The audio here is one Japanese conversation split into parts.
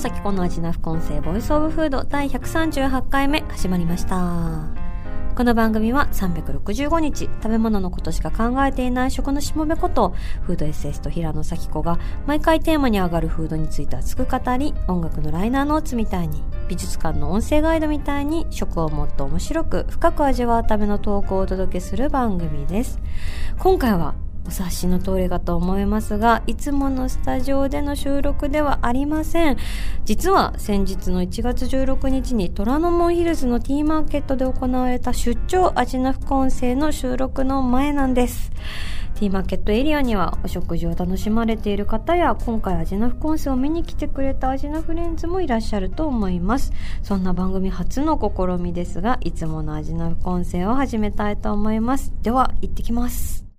紗季子の味な副音声 Voice of Food 第138回目始まりました。この番組は365日食べ物のことしか考えていない食のしもべことフードエッセイスト平野紗季子が毎回テーマに上がるフードについて熱く語り音楽のライナーノーツみたいに美術館の音声ガイドみたいに食をもっと面白く深く味わうためのトークをお届けする番組です。今回はお察しの通りかと思いますがいつものスタジオでの収録ではありません。実は先日の1月16日に虎ノ門ヒルズのティーマーケットで行われた出張アジナ副音声の収録の前なんです。ティーマーケットエリアにはお食事を楽しまれている方や今回アジナ副音声を見に来てくれたアジナフレンズもいらっしゃると思います。そんな番組初の試みですがいつものアジナ副音声を始めたいと思います。では行ってきます。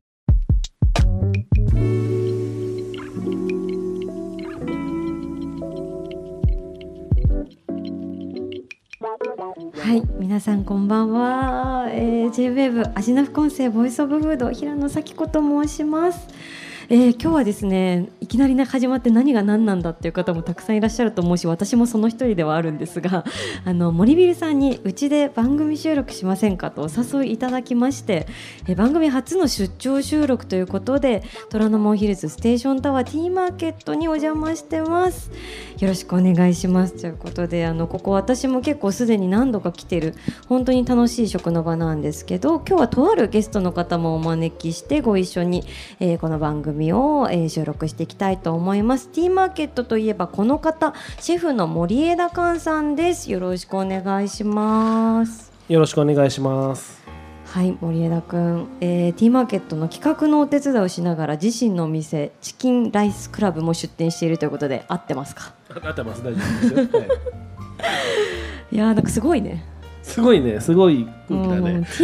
はい、皆さんこんばんは。えー、J-WAVE アジナ副音声ボイスオブフード平野咲子と申します。えー、今日はですねきなりね始まって何が何なんだっていう方もたくさんいらっしゃると思うし私もその一人ではあるんですが あの森ビルさんにうちで番組収録しませんかとお誘いいただきまして、え番組初の出張収録ということで虎ノ門ヒルズステーションタワーティーマーケットにお邪魔してます。よろしくお願いします。ということであのここ私も結構すでに何度か来てる本当に楽しい食の場なんですけど今日はとあるゲストの方もお招きしてご一緒に、えーこの番組を、えー収録していきたいと思います。ティーマーケットといえばこの方シェフの森枝寛さんです。よろしくお願いします。よろしくお願いします。はい森枝くん、えーティーマーケットの企画のお手伝いをしながら自身のお店チキンライスクラブも出店しているということで合ってますか？あ 合ってます、大丈夫ですよ。はい、いやーなんかすごいねすごいね、すごい空気だうんね。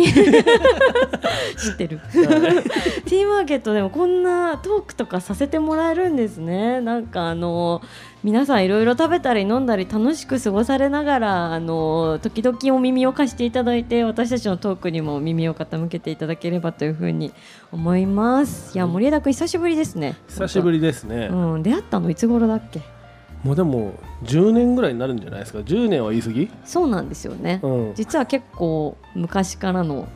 知ってる。ティーマーケットでもこんなトークとかさせてもらえるんですね。なんかあの皆さんいろいろ食べたり飲んだり楽しく過ごされながらあの時々お耳を貸していただいて私たちのトークにも耳を傾けていただければというふうに思います。いや森枝君久しぶりですね。久しぶりですね。うん。出会ったのいつ頃だっけ？もうでも10年ぐらいになるんじゃないですか。10年は言い過ぎ？そうなんですよね、うん。実は結構昔からの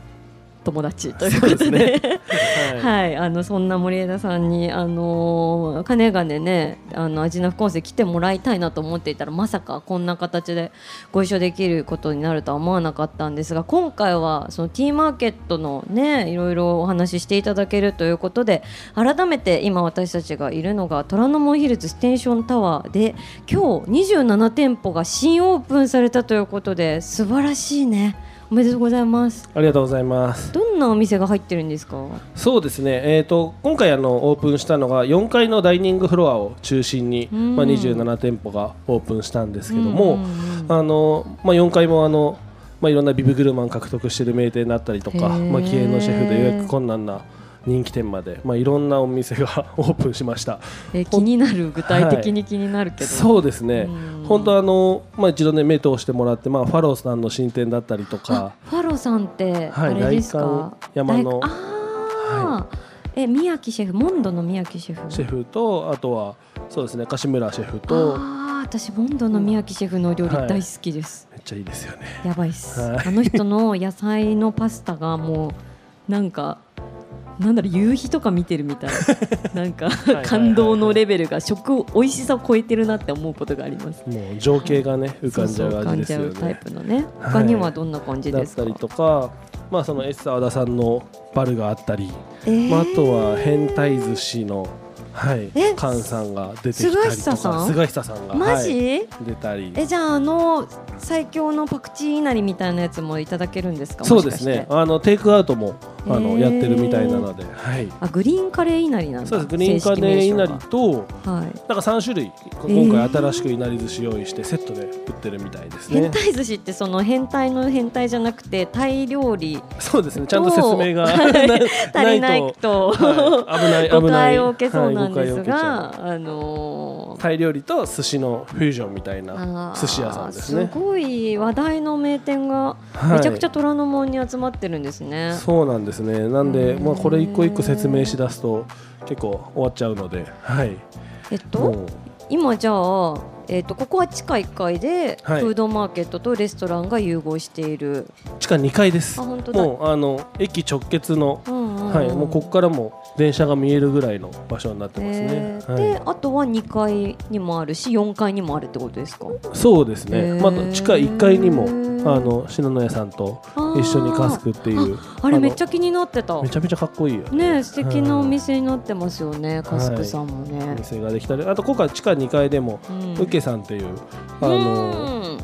友達ということで。ね。ははい、あのそんな森枝さんにあのー、かねがねねあの味の副音声来てもらいたいなと思っていたらまさかこんな形でご一緒できることになるとは思わなかったんですが今回はそのティーマーケットのねいろいろお話ししていただけるということで改めて今私たちがいるのが虎ノ門ヒルズステーションタワーで今日27店舗が新オープンされたということで素晴らしいねおめでとうございますい。ありがとうございます。どんなお店が入ってるんですか？そうですね。えっ、と今回あのオープンしたのが4階のダイニングフロアを中心に、うんまあ27店舗がオープンしたんですけども、うんうんうんあのまあ4階もあのまあいろんなビブグルマン獲得している名店だったりとか、まあ気鋭のシェフで予約困難な人気店まで、まあいろんなお店が オープンしました。え気になる具体的に気になるけど、そうですね。うん。本当あのまあ一度ね目通してもらって、まあファローさんの新店だったりとか。あ、ファロさんってあはい。れですか、代官山の大あー、え宮城シェフモンドの宮城シェフシェフとあとはそうですね柏村シェフと。ああ私モンドの宮城シェフの料理はい。大好きです、めっちゃいいですよね。やばいっす、はい。あの人の野菜のパスタがもうなんかなんだろう夕日とか見てるみたい。なんかいはいはい感動のレベルが食を美味しさを超えてるなって思うことがあります。もう情景がね浮かんじゃうそうそう味ですよ浮かんじゃうタイね。プのね。はい。他にはどんな感じですか、だったりとか、まあそのエッサ和田さんのバルがあったり、えー。まああとは変態寿司のはいえ菅さんが出てきたりとか、菅久さん？菅久さんがマジ、はい出たり。えじゃああの最強のパクチーいなりみたいなやつもいただけるんですか？そうですね。あのテイクアウトもあのやってるみたいなので、はい、あグリーンカレーいなりなんだそうです。グリーンカレーいなり正式とは。い。なんか3種類今回新しくいなり寿司用意してセットで売ってるみたいですね。変態寿司ってその変態の変態じゃなくてタイ料理そうですね。ちゃんと説明が 足りないととはい危ない。危ない 誤解を受けそうなんですはいあのーうタイ料理と寿司のフュージョンみたいな寿司屋さんですね。すごい話題の名店がはい。めちゃくちゃ虎ノ門に集まってるんですね。そうなんですね。なんで、うん。まあ、これ一個一個説明しだすと結構終わっちゃうのではい。えっと今じゃあ、えっとここは地下1階でフはい。ードマーケットとレストランが融合している。地下2階です。あ本当だ。もうあの駅直結の、うんうんうん。はい、もうここからも電車が見えるぐらいの場所になってますね。え、ー。はい。であとは2階にもあるし4階にもあるってことですか？そうですね、また地下1階にもあの信濃屋さんと一緒にカスクっていうあれめっちゃゃ気になってた。めちゃめちゃかっこいいよね。素敵なおうん店になってますよねカスクさんもおね、店ができたりあと今回地下2階でもうん。さんっていうあの、うん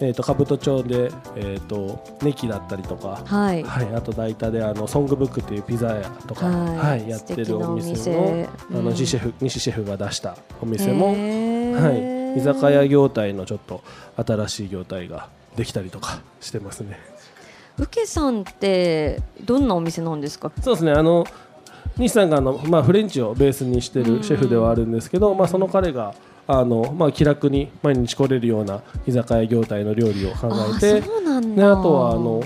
えー、と兜町で、えー、とネキだったりとか、はい。はい、あと大田であのソングブックっていうピザ屋とか、はい。はいやってるお店店。のあうん。の西シェフ西シェフが出したお店も、へはい、ー居酒屋業態のちょっと新しい業態ができたりとかしてますね。うけさんってどんなお店なんですか？そうですねあの西さんがあの、まあ、フレンチをベースにしてるシェフではあるんですけど、まあ、その彼があの、まあ、気楽に毎日来れるような居酒屋業態の料理を考えてそうなんでだあとはあの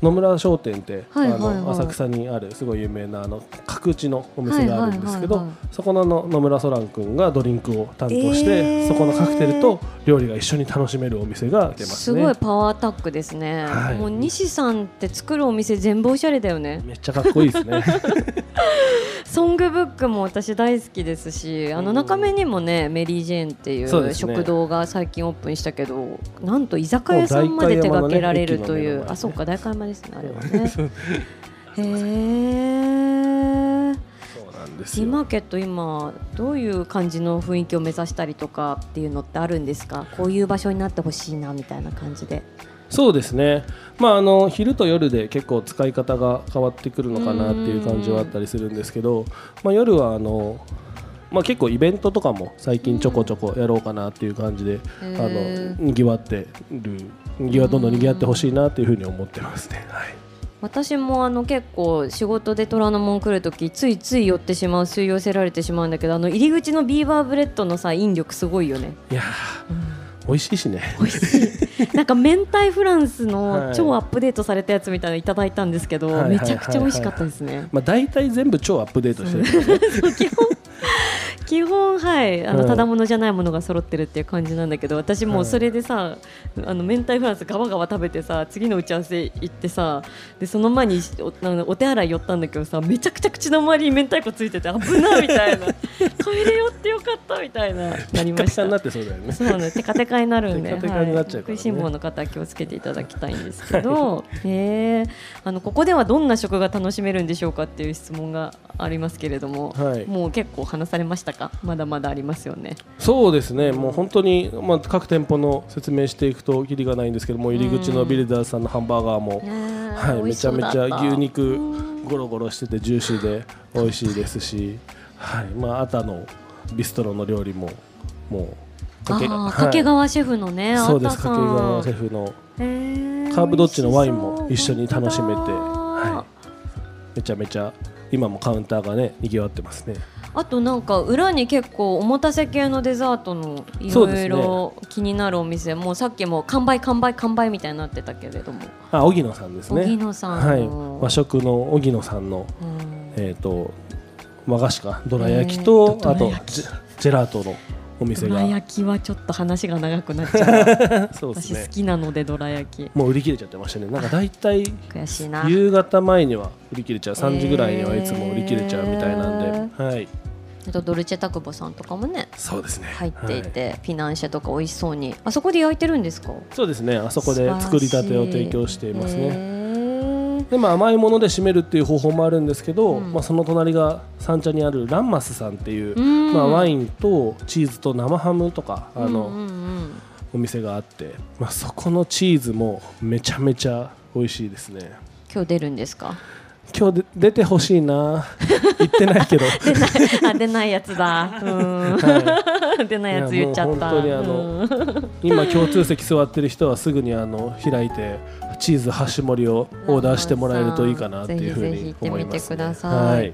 野村商店って、はいはいはい。あの浅草にあるすごい有名なあの角打ちのお店があるんですけど、はいはいはいはい。そこの野村ソラン君がドリンクを担当して、えー。そこのカクテルと料理が一緒に楽しめるお店が出ますね。すごいパワータックですね、はい。もう西さんって作るお店全部おしゃれだよね。めっちゃかっこいいですね。ソングブックも私大好きですしあの中目にもねメリー・ジェーンっていそう食堂が最近オープンしたけどなんと居酒屋さんまで手掛けられるという、ねあそうか代官山ですねあれはね。へえそうなんですよ。ティーマーケット今どういう感じの雰囲気を目指したりとかっていうのってあるんですか？こういう場所になってほしいなみたいな感じで。そうですね、まあ、あの昼と夜で結構使い方が変わってくるのかなっていう感じはあったりするんですけど、まあ、夜はあの、まあ、結構イベントとかも最近ちょこちょこやろうかなっていう感じで、あへのー。にぎわってるにぎわどんどんにぎわってほしいなっていうふうに思ってますね。はい私もあの結構仕事で虎ノ門来るときついつい寄ってしまう吸い寄せられてしまうんだけどあの入り口のビーバーブレッドのさ引力すごいよねいやー、美味しいしね。美味しい なんか明太フランスはいの超アップデートされたやつみたいなのいただいたんですけど、めちゃくちゃ美味しかったですね、まあ、大体全部超アップデートしてるね。基本基本はいあの、はいただものじゃないものが揃ってるっていう感じなんだけど私もうそれでさ、あの明太フランスガバガバ食べてさ次の打ち合わせ行ってさでその前におあのお手洗い寄ったんだけどさめちゃくちゃ口の周りに明太子ついてて危なみたいな トイレ寄ってよかったみたいな。なりましたなってそうだよね。そうね、テカテカになるんで、テカテカになっちゃうからね。食いしん坊の方は気をつけていただきたいんですけど、へえ、あのここではどんな食が楽しめるんでしょうかっていう質問がありますけれども、はい。もう結構話されましたか？まだまだありますよね。そうですね、もう本当に、まあ、各店舗の説明していくときりがないんですけども、入り口のビルダーズさんのハンバーガーも、はい、めちゃめちゃ牛肉ゴロゴロしててジューシーで美味しいですし、はい。まあ、あたのビストロの料理ももうかけはい。掛川シェフのね、そうです。掛川シェフのカーブドッジのワインも一緒に楽しめて、はめちゃめちゃ今もカウンターがね賑わってますね。あとなんか裏に結構おもたせ系のデザートのいろいろ気になるお店、もうさっきも完売完売完売みたいになってたけれども、あ、荻野さんですね。荻野さんはい、の和食の荻野さんのうん。えっ、と和菓子か。どら焼きと、あとジェラートのお店が。どら焼きはちょっと話が長くなっちゃう。そうね。私好きなのでどら焼き。もう売り切れちゃってましたね。なんか大体悔しいな。夕方前には売り切れちゃう。3時ぐらいにはいつも売り切れちゃうみたいなんで、はい。あとドルチェタクボさんとかもねそうですね。入っていて、はい。フィナンシェとか美味しそうに。あそこで焼いてるんですか？そうですね。あそこで作りたてを提供していますね。ねでまあ甘いもので締めるっていう方法もあるんですけど、うん。まあ、その隣が三茶にあるランマスさんっていう、うん。まあ、ワインとチーズと生ハムとかあの、うんうんうん。お店があって、まあ、そこのチーズもめちゃめちゃ美味しいですね。今日出るんですか？今日で出てほしいな。言ってないけど。出ない。あ出ないやつだ。うん、は出ないやつ言っちゃった。本当にあのうん。今共通席座ってる人はすぐにあの開いてチーズ箸盛りをオーダーしてもらえるといいかなっていうふうに思います、みてくね、ださい。はい。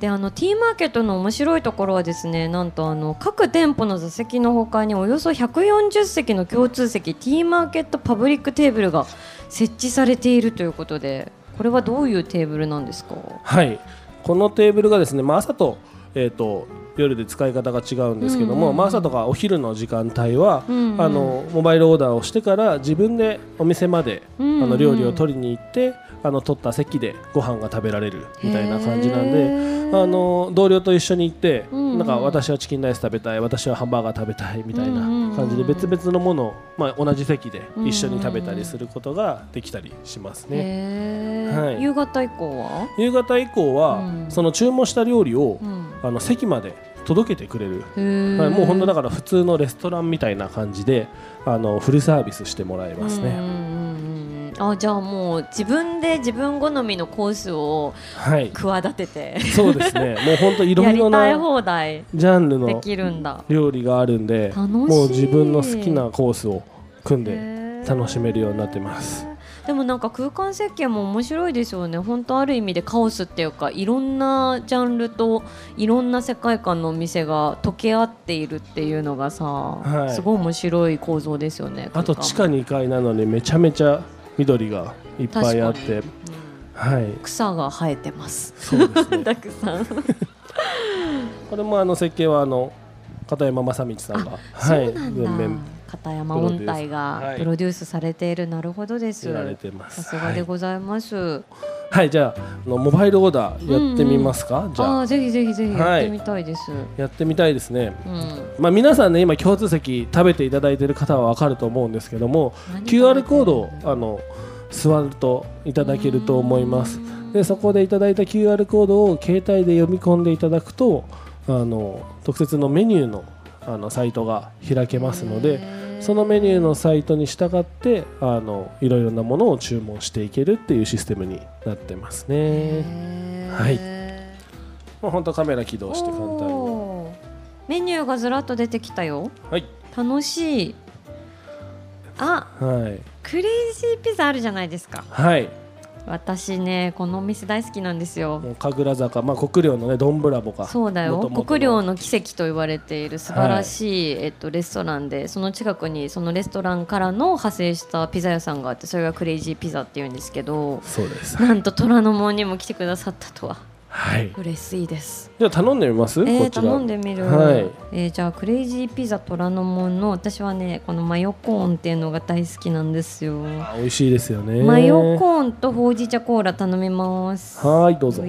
であの T マーケットの面白いところはですねなんとあの各店舗の座席のほかにおよそ140席の共通席 T マーケットパブリックテーブルが設置されているということでこれはどういうテーブルなんですか？はい、このテーブルがですね、まあ、朝と,、えー、と夜で使い方が違うんですけども、うんうんうん。まあ、朝とかお昼の時間帯は、うんうん。あのモバイルオーダーをしてから自分でお店まで、うんうん。あの料理を取りに行ってあの取った席でご飯が食べられるみたいな感じなんへで。ー。あの同僚と一緒に行って、うんうん。なんか私はチキンライス食べたい私はハンバーガー食べたいみたいな感じで別々のものを、まあ、同じ席で一緒に食べたりすることができたりしますね。はい。夕方以降は、夕方以降は、うん。その注文した料理を、うん。あの席まで届けてくれる、はい、もう本当だから普通のレストランみたいな感じであのフルサービスしてもらえますね。あじゃあもう自分で自分好みのコースをはい、企てて。そうですね。もう本当いろやいろりたいな放題ジャンルでの料理があるんで、楽しい。もう自分の好きなコースを組んで楽しめるようになってます。でもなんか空間設計も面白いですよね。本当ある意味でカオスっていうかいろんなジャンルといろんな世界観のお店が溶け合っているっていうのがさ、い。すごい面白い構造ですよねあと地下2階なのにめちゃめちゃ緑がいっぱいあって、はい、草が生えてます。そうですね。たくさん。これもあの設計はあの片山正道さんが、そうなんだ、全面片山音体はい。がプロデュースされている、なるほどです。さすがでございます、はい、はいじゃああのモバイルオーダーやってみますか、じゃあ。ぜひぜひぜひやってみたいです、やってみたいですね。うん。まあ皆さんね今共通席食べていただいている方はわかると思うんですけども QR コードをあの座るといただけると思います。でそこでいただいた QR コードを携帯で読み込んでいただくとあの特設のメニューのあのサイトが開けますのでそのメニューのサイトに従ってあのいろいろなものを注文していけるっていうシステムになってますね。はい。もう本当カメラ起動して簡単に。メニューがずらっと出てきたよ。はい。楽しい。あはい。クレイジーピザあるじゃないですか。はい。私ねこのお店大好きなんですよ。神楽坂、まあ、国領のねどんぶらぼか。そうだよ。国領の奇跡と言われている素晴らしい、えっと、レストランでその近くにそのレストランからの派生したピザ屋さんがあってそれがクレイジーピザっていうんですけどそうです。なんと虎ノ門にも来てくださったとははい。嬉しいです。じゃあ頼んでみます、えー、頼んでみる、はい。えーじゃあクレイジーピザ虎ノ門の私はねこのマヨコーンっていうのが大好きなんですよ。あ美味しいですよね。マヨコーンとほうじ茶コーラ頼みます。はいどうぞ。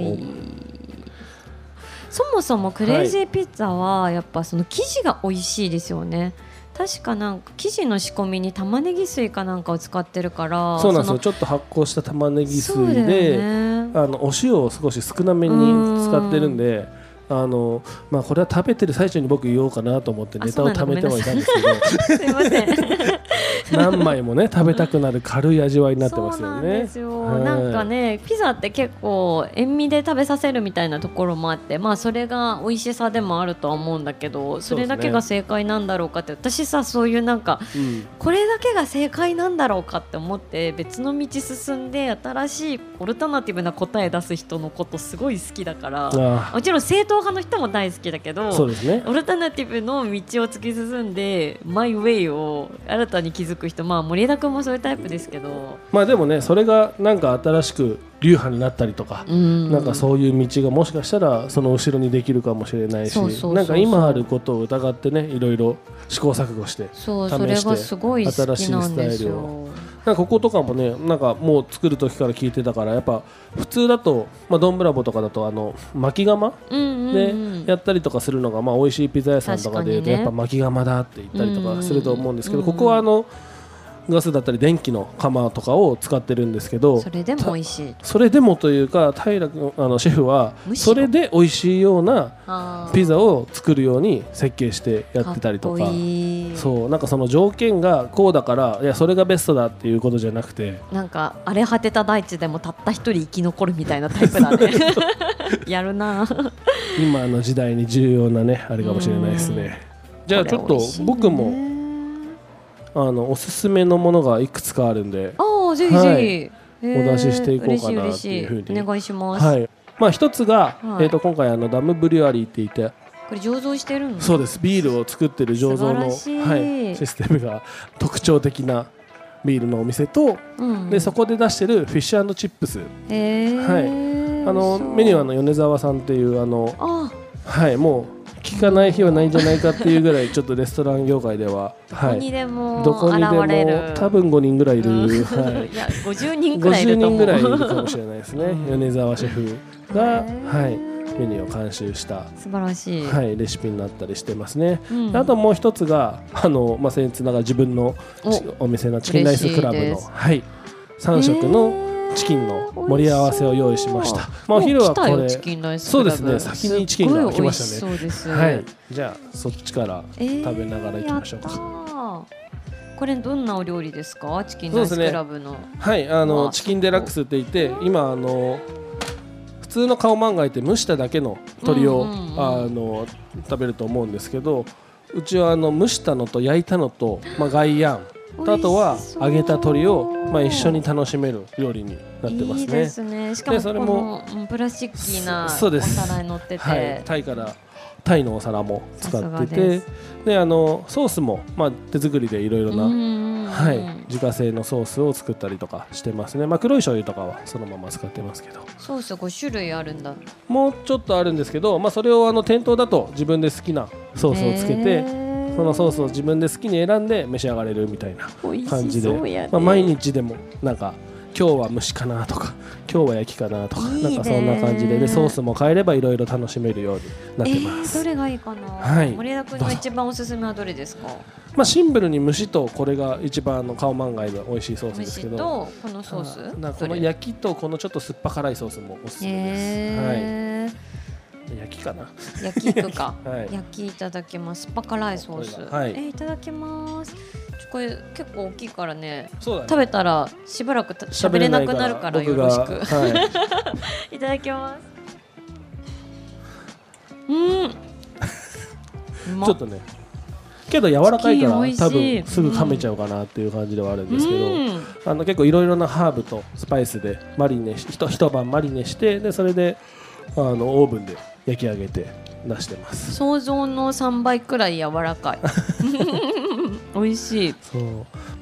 そもそもクレイジーピザはやっぱその生地が美味しいですよね確かなんか生地の仕込みに玉ねぎ水かなんかを使ってるからそうなんですよ。のちょっと発酵した玉ねぎ水で、ね。あのお塩を少し少なめに使ってるんであのまあこれは食べてる最中に僕言おうかなと思ってあネタを貯めてはいたんですけすいませんど何枚もね食べたくなる軽い味わいになってますそうなんよ。ねなんかねピザって結構塩味で食べさせるみたいなところもあってまあそれが美味しさでもあるとは思うんだけどそれだけが正解なんだろうかって私さそういうなんかうん。これだけが正解なんだろうかって思って別の道進んで新しいオルタナティブな答え出す人のことすごい好きだからあもちろん正統派の人も大好きだけどそうですね。オルタナティブの道を突き進んでマイウェイを新たに築く人まあ森枝君もそういうタイプですけど、まあでもねそれがなんか新しく流派になったりとか、うん。なんかそういう道がもしかしたらその後ろにできるかもしれないしなんか今あることを疑ってねいろいろ試行錯誤して試して新しいスタイルよを。なんかこことかもねなんかもう作る時から聞いてたからやっぱ普通だと、まあ、ドンブラボとかだとあの巻き窯うんうんでうん。やったりとかするのが、まあ、美味しいピザ屋さんとかでやっぱ巻き窯だって言ったりとかすると思うんですけど、ここはあのガスだったり電気の釜とかを使ってるんですけどそれでも美味しい。それでもというか平君あのシェフはそれで美味しいようなピザを作るように設計してやってたりとか。そうなんかその条件がこうだからいやそれがベストだっていうことじゃなくて。なんか荒れ果てた大地でもたった一人生き残るみたいなタイプだね。やるな。今の時代に重要なねあれかもしれないですね。じゃあちょっと僕もあのおすすめのものがいくつかあるんで。ああぜひぜひ、はい。お出ししていこうかなっていうふうに。お願いします、はい。まあ一つが、はい。えー、と今回あのダムブリュワリーって言って。これ醸造してるんそうです。ビールを作ってる醸造の、はい、システムが特徴的なビールのお店と、うん、でそこで出してるフィッシュチップス。へーあのそう。メニューはあの米沢さんっていうあのあ。はいもう聞かない日はないんじゃないかっていうぐらいちょっとレストラン業界ではどこにはいでもどこにでも現れる。多分5人ぐらいいる、うん。はいいや50人くらいい50る人ぐらいいるかもしれないですね。米沢シェフが、はい、メニューを監修した、素晴らしい、はい、レシピになったりしてますね。うん。あともう一つがあの、まあ、僭越ながら自分のちお店のチキンライスクラブの、はい、3色のチキンの盛り合わせを用意しました。まあ、お昼はこれ。そうですね先にチキンが来ましたね。はい、じゃあそっちからえー食べながらいきましょうか。これどんなお料理ですか？チキンライスクラブの、はい、あのチキンデラックスって言って今あの普通のカオマンガイって蒸しただけの鶏を、あの食べると思うんですけどうちはあの蒸したのと焼いたのと、まあ、外ヤンとあとは揚げた鶏を、まあ、一緒に楽しめる料理になってますね。いいですね。しかもでそれこもプラスチッキーなおそそうです。皿に乗ってて、はい、タイからタイのお皿も使ってでてであのソースも、まあ、手作りでいろいろな、はい、自家製のソースを作ったりとかしてますね、まあ、黒い醤油とかはそのまま使ってますけど。ソース5種類あるんだ。もうちょっとあるんですけど、まあ、それをあの店頭だと自分で好きなソースをつけてそのソースを自分で好きに選んで召し上がれるみたいな感じで、まあ、毎日でもなんか今日は蒸しかなとか今日は焼きかなとかなんかそんな感じで。でソースも変えればいろいろ楽しめるようになってます、えー、どれがいいかな、はい。森田君の一番おすすめはどれですか？まあ、シンプルに蒸しとこれが一番あのカオマンガイの美味しいソースですけど。とこのソース？この焼きとこのちょっと酸っぱ辛いソースもおすすめです、へー。はい焼きかな。焼き肉か、はい。焼きいただきます。酸っぱ辛いソース、はい。えーいただきます。これ結構大きいからね。そうだね。食べたらしばらくた喋れなくなるからよろしく。はい。いただきます。うん。ちょっとねけど柔らかいから多分すぐ噛めちゃうかなっていう感じではあるんですけど、うん。あの結構いろいろなハーブとスパイスでマリネし一晩マリネしてでそれであのオーブンで焼き上げて出してます。想像の3倍くらい柔らかい。美味しい。そう、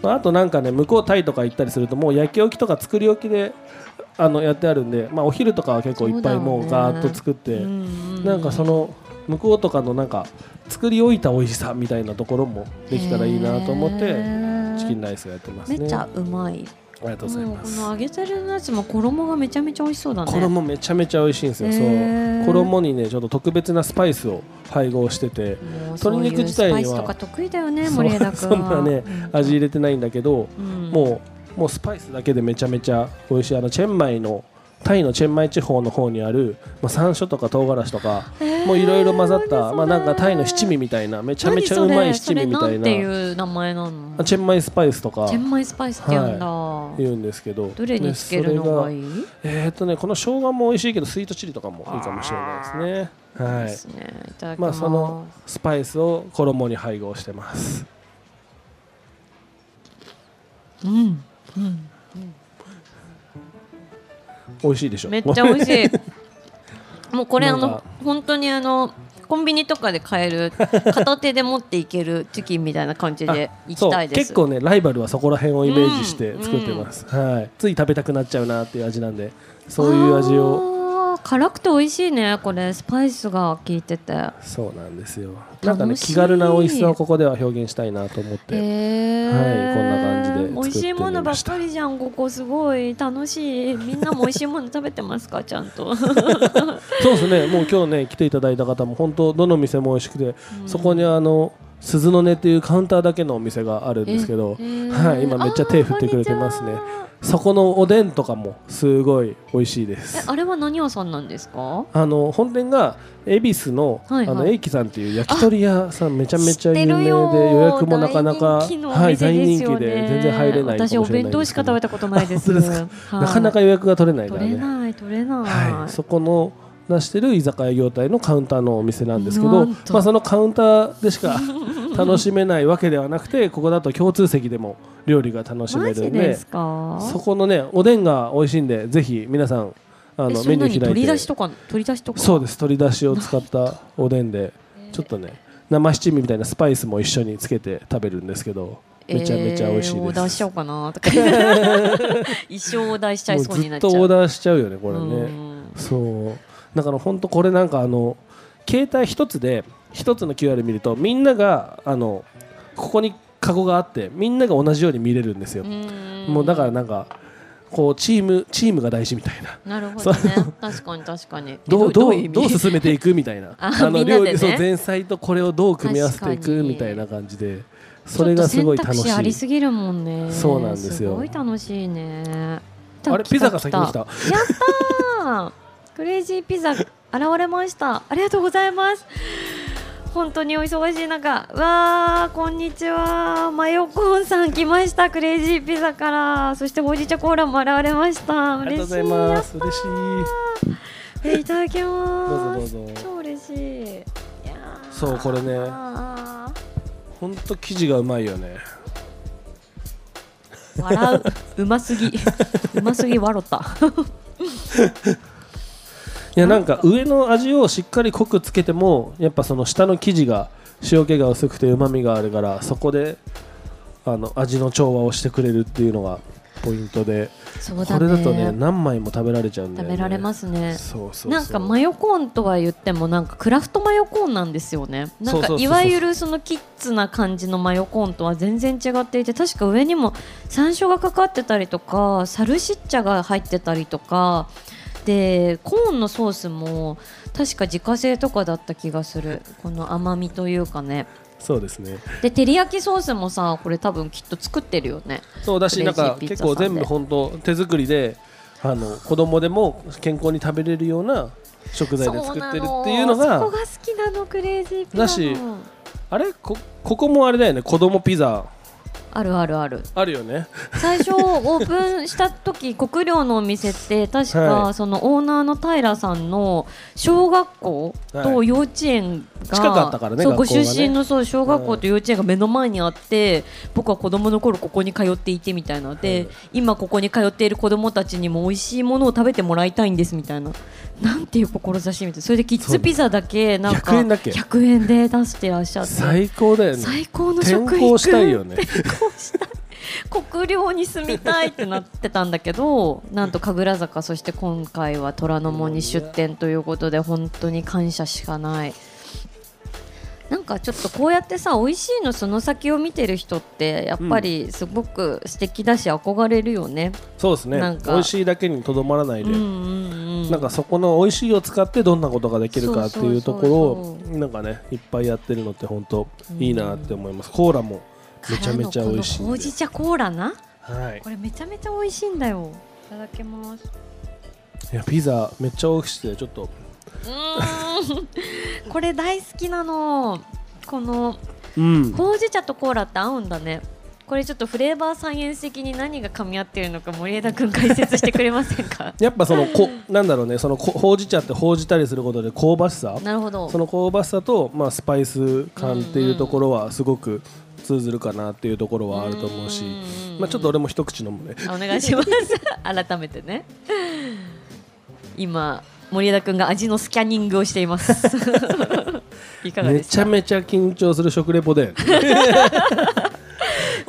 まあ、あとなんかね向こうタイとか行ったりするともう焼き置きとか作り置きであのやってあるんで、まあ、お昼とかは結構いっぱいもうガーッと作って、うんなんかその向こうとかのなんか作り置いた美味しさみたいなところもできたらいいなと思ってチキンライスやってますね。めっちゃうまいありがとうございます。の揚げたてのやつも衣がめちゃめちゃ美味しそうだね。衣めちゃめちゃ美味しいんですよ、そう。衣にねちょっと特別なスパイスを配合してて鶏肉自体にはスパイスとか得意だよね森枝君そんなね味入れてないんだけど、うん。もうもうスパイスだけでめちゃめちゃ美味しい。あのチェンマイのタイのチェンマイ地方の方にある、まあ、山椒とか唐辛子とかへーもういろいろ混ざった、まあ、なんかタイの七味みたいなめちゃめちゃうまい七味みたいなんてないう名前なの？あチェンマイスパイスとかチェンマイスパイスって言うんだ、言うんですけど。どれにつけるのがいい？いえーっとねこの生姜も美味しいけどスイートチリとかもいいかもしれないですね。はい。まあそのスパイスを衣に配合してます。うんうん美味しいでしょ。めっちゃ美味しい。もうこれあの本当にあのコンビニとかで買える片手で持っていけるチキンみたいな感じでいきたいです。結構ねライバルはそこら辺をイメージして作ってます、はい。つい食べたくなっちゃうなっていう味なんでそういう味をを辛くて美味しいねこれ。スパイスが効いてて。そうなんですよ。なんかね気軽な美味しさをここでは表現したいなと思って、へー。はいこんな感じで美味しいものばっかりじゃんここ。すごい。楽しいみんなも美味しいもの食べてますか ちゃんと。そうですね。もう今日ね来ていただいた方も本当どの店も美味しくて、そこにあの鈴の音っていうカウンターだけのお店があるんですけど、はい、今めっちゃ手振ってくれてますね。そこのおでんとかもすごい美味しいです。あれは何屋さんなんですか？あの本店が恵比寿の,、はいはい。あの英樹さんっていう焼き鳥屋さんめちゃめちゃ有名で予約もなかなか大人はい大人気で全然入れない私お弁当しか食べたことないです。なかなか予約が取れないから取れねない取れない、はい、そこの出してる居酒屋業態のカウンターのお店なんですけどまあ、そのカウンターでしか 楽しめないわけではなくてここだと共通席でも料理が楽しめマるんでそこのねおでんが美味しいんでぜひ皆さんあえのメニュー開いて。り出しとか？取り出しとか？そうです。鶏だしを使ったおでんでちょっとね生七味みたいなスパイスも一緒につけて食べるんですけどめちゃめちゃ美味しいえーオーです。ダーしちゃおうかなとか。一生オーダーしちゃいそうになっちゃう。ずっとオーダーしちゃうよねこれうねん。そうだから本当これなんかあの携帯一つで一つの QR 見るとみんながあのここにカゴがあってみんなが同じように見れるんですよ。うん。もうだからなんかこうチームチームが大事みたいな。なるほどね。確かに確かに。え どうどうどう進めていくみたいな。あのみんなでね。料理そう前菜とこれをどう組み合わせていくみたいな感じでそれがすごい楽しちょっと選択肢ありいすぎるもんね。そうなんですよ。すごい楽しいね。あれピザが先に来た。やったークレイジーピザ現れました。ありがとうございます。本当にお忙しい中。うわーこんにちは。マヨコーンさん来ました。クレイジーピザから。そしてほうじ茶コーラも現れました。ありがとうござい嬉しい。ます嬉しい。えいただきどうますぞどうぞ。超嬉しい。そうこれね。あ本当生地がうまいよね。ー笑う。うますぎ。うますぎ笑った いやなんか。上の味をしっかり濃くつけてもやっぱその下の生地が塩気が薄くてうまみがあるからそこであの味の調和をしてくれるっていうのがポイントで。ね。これだとね何枚も食べられちゃうんだよね。食べられますね。そうそうそう。なんかマヨコーンとは言ってもなんかクラフトマヨコーンなんですよね。なんかいわゆるそのキッズな感じのマヨコーンとは全然違っていて確か上にも山椒がかかってたりとかサルシッチャが入ってたりとかでコーンのソースも確か自家製とかだった気がする。この甘みというかね。そうですね。で照り焼きソースもさこれ多分きっと作ってるよね。そうだしなんか結構全部本当手作りであの子供でも健康に食べれるような食材で作ってるっていうのがそこが好きなのクレイジーピザの。だしあれ？こここもあれだよね。子供ピザあるあるある。あるよね。最初オープンした時国領のお店って確か、はい。そのオーナーの平さんの小学校と幼稚園が、近かったからねそうご出身のそう小学校と幼稚園が目の前にあって、僕は子供の頃ここに通っていてみたいな。ので、はい。今ここに通っている子供たちにも美味しいものを食べてもらいたいんですみたいな。なんていう志みたいな。それでキッズピザだけなんか100円だっけ？100円で出してらっしゃって。最高だよね。最高の転食育校したいよねしたい国領に住みたいってなってたんだけどなんと神楽坂そして今回は虎ノ門に出店ということで本当に感謝しかない。なんかちょっとこうやってさ美味しいのその先を見てる人ってやっぱりすごく素敵だし憧れるよね、そうですね。なんか。美味しいだけにとどまらないで、なんかそこの美味しいを使ってどんなことができるかっていうところをなんかねいっぱいやってるのって本当いいなって思います、コーラもめちゃめちゃ美味しいほうじ茶コーラなはい。これめちゃめちゃ美味しいんだよ。いただきます。いやピザめっちゃ美味しくてちょっと。うーん。これ大好きなの。このうん。ほうじ茶とコーラって合うんだねこれちょっとフレーバーサイエンス的に何が噛み合ってるのか森枝君解説してくれませんか？やっぱそのこなんだろうねそのこほうじ茶ってほうじたりすることで香ばしさ？なるほど。その香ばしさと、まあ、スパイス感っていうところはすごく通ずるかなっていうところはあると思うしうん。まあ、ちょっと俺も一口飲むね。お願いします。改めてね。今森枝君が味のスキャニングをしています。いかがめですか？ちゃめちゃ緊張する食レポで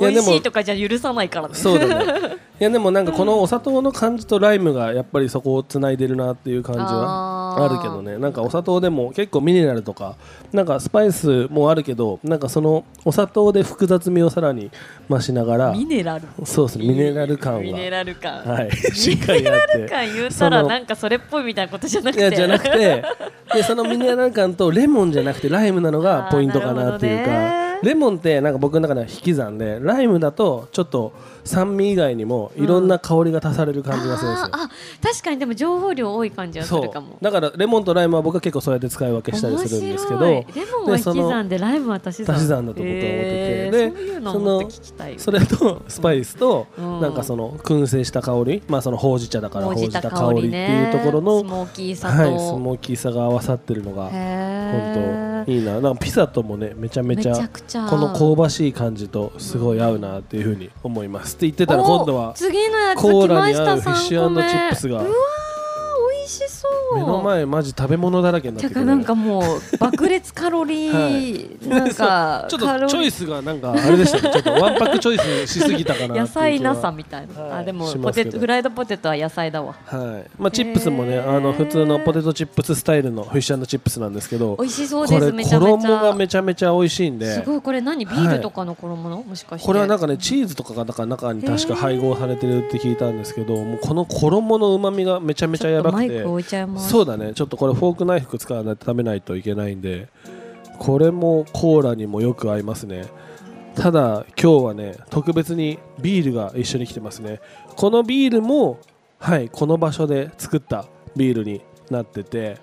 美でも味しいとかじゃ許さないからね。そうだね。いやでもなんかこのお砂糖の感じとライムがやっぱりそこをつないでるなっていう感じはあるけどね。なんかお砂糖でも結構ミネラルとかなんかスパイスもあるけどなんかそのお砂糖で複雑味をさらに増しながらミネラル？そうですねミネラル感は。ミネラル感。はい。しっかりあって。ミネラル感言うたらなんかそれっぽいみたいなことじゃなくて。いやじゃなくて。でそのミネラル感とレモンじゃなくてライムなのがポイントかなっていうかレモンってなんか僕の中では引き算でライムだとちょっと酸味以外にもいろんな香りが足される感じがするんですよ、あ確かにでも情報量多い感じはするかも。だからレモンとライムは僕は結構そうやって使い分けしたりするんですけどレモンは引き算でライムは足し算。足し算だと僕は思ってて。えーでそのそれとスパイスとうん。なんかその燻製した香り。まあそのほうじ茶だからほうじたた香りっていうところスのモーキーさと、はいスモーキーさが合わさってるのが本当いいな。なんかピザともねめちゃめちゃこの香ばしい感じとすごい合うなっていうふうに思いますって言ってたら今度はお次のやつコーラに合うフィッシ3個目ュチップスがうわ味しそう。目の前マジ食べ物だらけになっててくる。かなんかもう爆裂カロリー、なんかちょっとチョイスがなんかあれでしたね。ちょっとワンパックチョイスしすぎたかな野菜なさみたいな、はい。あでもポテトフライドポテトは野菜だわ。はい。まあ、チップスもね、あの普通のポテトチップススタイルのフィッシュチップスなんですけど美味しそうです。めちゃめち衣がゃめちゃめちゃ美味しいんで。すごい。これ何？ビールとかの衣の、もしかして。これはなんかねチーズとかがなんか中に確か配合されてるって聞いたんですけどもうこの衣の旨味がめちゃめちゃやばくてマイク置いちゃいます。そうだね。ちょっとこれフォークナイフ使わないと食べないといけないんでこれもコーラにもよく合いますね。ただ今日はね特別にビールが一緒に来てますね。このビールもはいこの場所で作ったビールになってて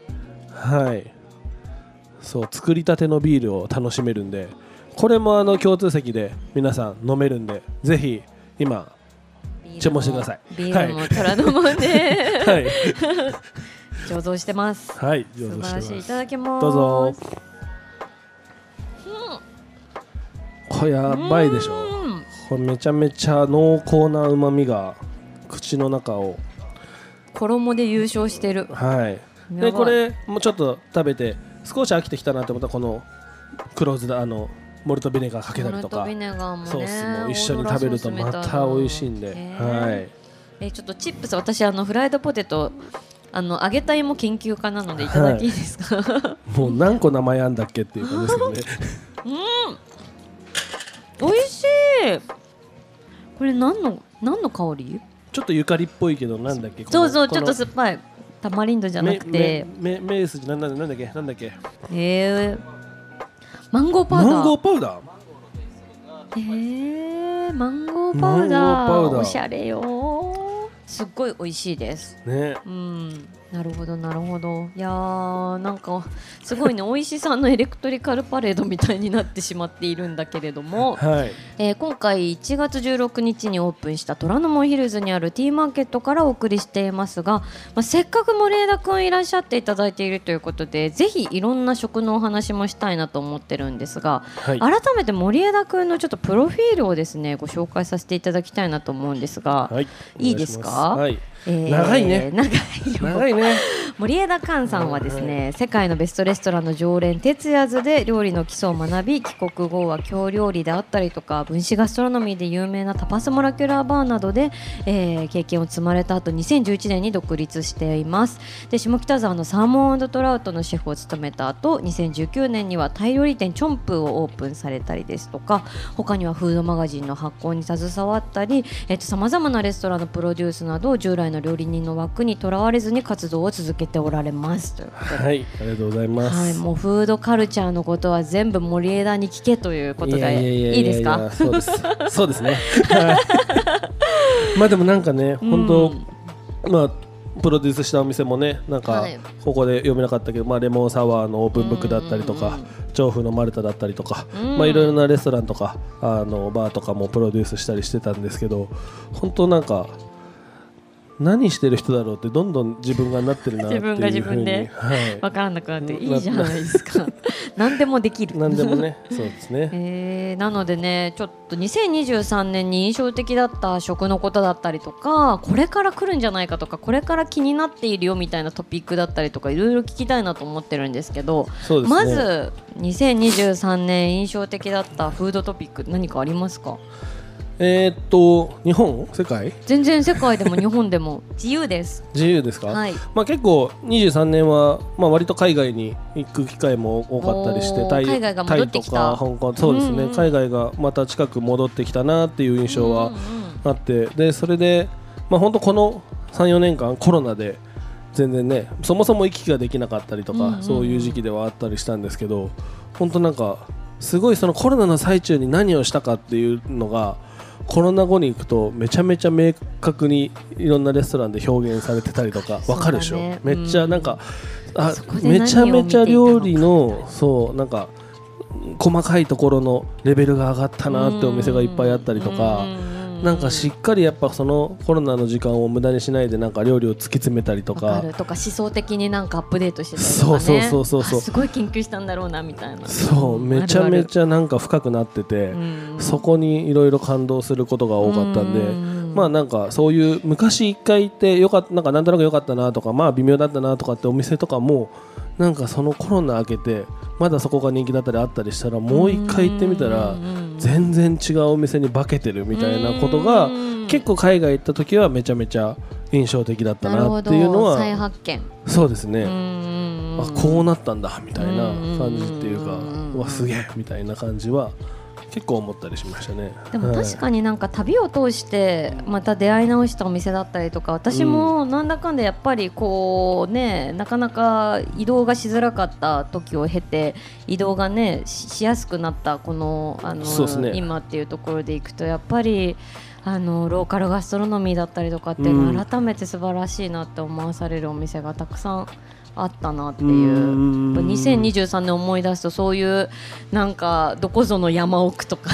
はい。そう作りたてのビールを楽しめるんでこれもあの共通席で皆さん飲めるんでぜひ今注文してください。ビールも虎ノ門で、は い。醸造してます。はい素晴上手してます。らしいいただきます。どうぞ。これやばいでしょう。ん。これめちゃめちゃ濃厚なうまみが口の中を。衣で優勝してる。はい。でこれもうちょっと食べて少し飽きてきたなと思ったらこの黒酢だあのモルトビネガーかけたりとか。モルトビネガーもねソースも一緒に食べるとまた美味しいんで、はい。えちょっとチップス私あのフライドポテトあの揚げた芋研究家なのでいただきいいですか、もう何個名前あんだっけっていう感じですよね。美味しい。これ何の何の香り？ちょっとゆかりっぽいけどなんだっけ？そうそうちょっと酸っぱい。タマリンドじゃなくて。メメメメースじゃなんだなんだっけなんだっけえー、マンゴーパウダー。マンゴーパウダー？えー、マンゴーパウダー。マンゴーパウダー。おしゃれよすっごい美味しいです。ね。うんなるほどなるほど。いやーなんかすごいね 美味しさのエレクトリカルパレードみたいになってしまっているんだけれども、はい。えー今回1月16日にオープンした虎ノ門ヒルズにあるティーマーケットからお送りしていますが、まあ、せっかく森枝くんいらっしゃっていただいているということでぜひいろんな食のお話もしたいなと思ってるんですが、はい。改めて森枝くんのちょっとプロフィールをですねご紹介させていただきたいなと思うんですが、はい。いいですか？お願いしえー長いね。長い長いね。森枝幹さんはですね、世界のベストレストランの常連徹夜図で料理の基礎を学び帰国後は京料理であったりとか分子ガストロノミーで有名なタパスモラキュラーバーなどで、えー経験を積まれた後2011年に独立しています。で下北沢のサーモントラウトのシェフを務めた後2019年にはタイ料理店チョンプーをオープンされたりですとか他にはフードマガジンの発行に携わったりさまざまなレストランのプロデュースなど従来の料理人の枠にとらわれずに活動を続けておられますということではいありがとうございます、はい、もうフードカルチャーのことは全部森枝に聞けということでいやいですか？そうです。そうですね。はい。まあでもなんかね本当、まあプロデュースしたお店もねなんかはい。ここで読めなかったけど、まあ、レモンサワーのオープンブックだったりとかうんうんうん。調布のマルタだったりとか、うん。まあ、いろいろなレストランとかあのバーとかもプロデュースしたりしてたんですけど本当なんか何してる人だろうってどんどん自分がなってるなっていうふうに。自分が自分ではい。わからなくなってうんいいじゃないですか。何でもできる。何でもねそうですね。えーなのでねちょっと2023年に印象的だった食のことだったりとかこれから来るんじゃないかとかこれから気になっているよみたいなトピックだったりとかいろいろ聞きたいなと思ってるんですけどね。まず2023年印象的だったフードトピック何かありますか？えーっと日本？世界？全然世界でも日本でも。自由です。自由ですか、はい。まあ、結構23年は、まあ、割と海外に行く機会も多かったりしてタイ海外が戻ってきた。タイとか香港そうですね、うんうん。海外がまた近く戻ってきたなっていう印象はうんうんあって、でそれで、まあ、本当この34年間コロナで全然ねそもそも行き来ができなかったりとか、うんうんうん。そういう時期ではあったりしたんですけど本当なんかすごいそのコロナの最中に何をしたかっていうのがコロナ後に行くとめちゃめちゃ明確にいろんなレストランで表現されてたりとかわかるでしょ、ねめっちゃなんか、あそこで何をめちゃめちゃ料理のそうなんか細かいところのレベルが上がったなってお店がいっぱいあったりとか。なんかしっかりやっぱそのコロナの時間を無駄にしないでなんか料理を突き詰めたりとわかとか思想的になんかアップデートしてたりとかね。そうそうそうそうそう。あすごい研究したんだろうなみたいな。そうめちゃめゃちゃなんか深くなってて、そこにいろいろ感動することが多かったんで、まあなんかそういう昔一回行ってよかったなんかなんとなく良かったなとかまあ微妙だったなとかってお店とかもなんかそのコロナ明けてまだそこが人気だったりあったりしたらもう一回行ってみたら全然違うお店に化けてるみたいなことが結構海外行った時はめちゃめちゃ印象的だったなっていうのは再発見。そうですね。ああこうなったんだみたいな感じっていうかうん。うわすげえみたいな感じは結構思ったりしましたね。でも確かになんか旅を通してまた出会い直したお店だったりとか私もなんだかんだやっぱりこうねなかなか移動がしづらかった時を経て移動がねししやすくなったこのあのね。今っていうところでいくとやっぱりあのローカルガストロノミーだったりとかっていうのうん。は改めて素晴らしいなって思わされるお店がたくさんあったなってういう。ん。2023年思い出すとそういうなんかどこぞの山奥とか。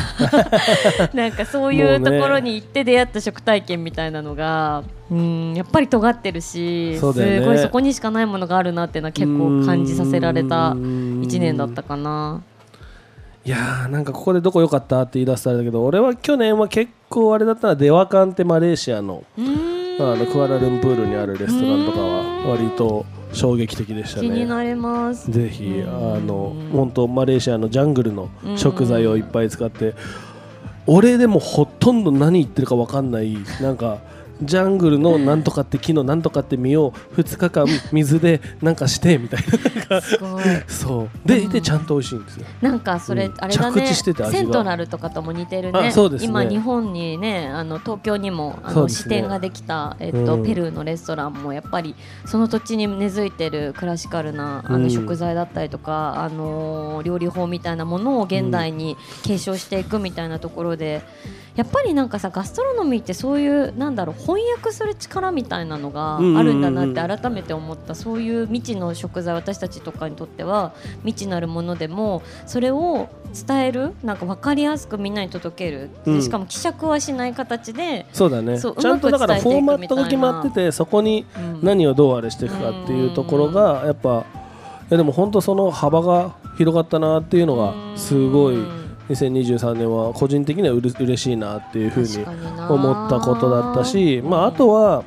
なんかそういうところに行って出会った食体験みたいなのがうんやっぱり尖ってるし、ね。すごいそこにしかないものがあるなっていうのは結構感じさせられた1年だったかな。いやーなんかここでどこ良かったって言い出したらあれだけど俺は去年は結構あれだったらデワカンってマレーシアのあのクアラルンプールにあるレストランとかは割と衝撃的でしたね。気になります。ぜひうんあの本当マレーシアのジャングルの食材をいっぱい使って俺でもほとんど何言ってるか分かんないなんかジャングルのなんとかって木のなんとかって実を2日間水でなんかしてみたいな。すごい。そうでいてちゃんと美味しいんですよ。なんかそれ、うん。あれだね。セントラルとかとも似てるね。ね。今日本にねあの東京にもあの、ね。支店ができた、えっとうん。ペルーのレストランもやっぱりその土地に根付いてるクラシカルなあうん。の食材だったりとか、あの料理法みたいなものを現代に継承していくみたいなところで、やっぱりなんかさガストロノミーってそういうなんだろう翻訳する力みたいなのがあるんだなって改めて思った、そういう未知の食材私たちとかにとっては未知なるものでもそれを伝えるなんか分かりやすくみんなに届ける、でうん。しかも希釈はしない形で、そうだね。そうちゃんとだからフォーマットが決まっててそこにうん。何をどうあれしていくかっていうところがやっぱいやでも本当その幅が広がったなっていうのがすごいうん2023年は個人的にはうれ嬉しいなっていうふうに思ったことだったし、まあ、あとは、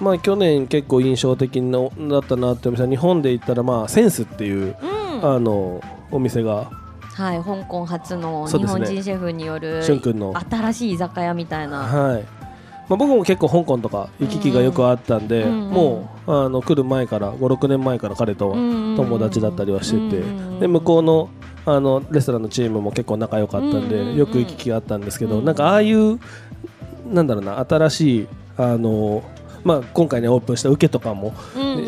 まあ、去年結構印象的なだったなってお店は日本で言ったら、まあ、センスっていう、うん。あのお店が。はい、香港初の日本人シェフによるしゅんくんの新しい居酒屋みたいな、はい。まあ、僕も結構香港とか行き来がよくあったんで、うんうん。もうあの来る前から56年前から彼とは友友達だったりはしてて、うん。で向こうのあのレストランのチームも結構仲良かったんで、よく行き来があったんですけど、うんなんかああいうなんだろうな新しいあのまあ、今回ねオープンした受けとかも、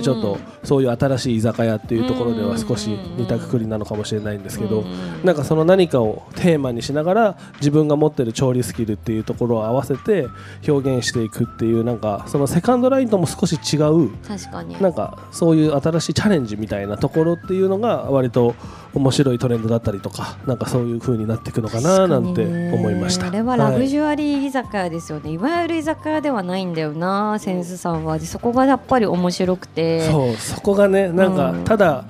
ちょっとそういう新しい居酒屋っていうところでは少し似たくくりなのかもしれないんですけど、なんかその何かをテーマにしながら自分が持ってる調理スキルっていうところを合わせて表現していくっていうなんかそのセカンドラインとも少し違う確かに。なんかそういう新しいチャレンジみたいなところっていうのが割と面白いトレンドだったりとかなんかそういう風になっていくのかななんて思いました。あれはラグい。ジュアリー居酒屋ですよね、い、わゆる居酒屋ではないんだよなセンスさんはでそこがやっぱり面白くて。そうそこがねなんかうんただ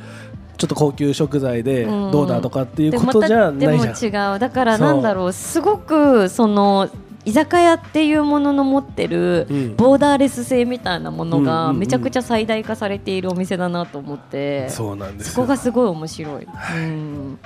ちょっと高級食材でうん。どうだとかっていうでことじゃないじゃん。でも違う。だからなんだろう。すごくその居酒屋っていうものの持ってるうん。ボーダーレス性みたいなものがうんめちゃくちゃ最大化されているお店だなと思って、そうなんですそよこがすごい面白い。うん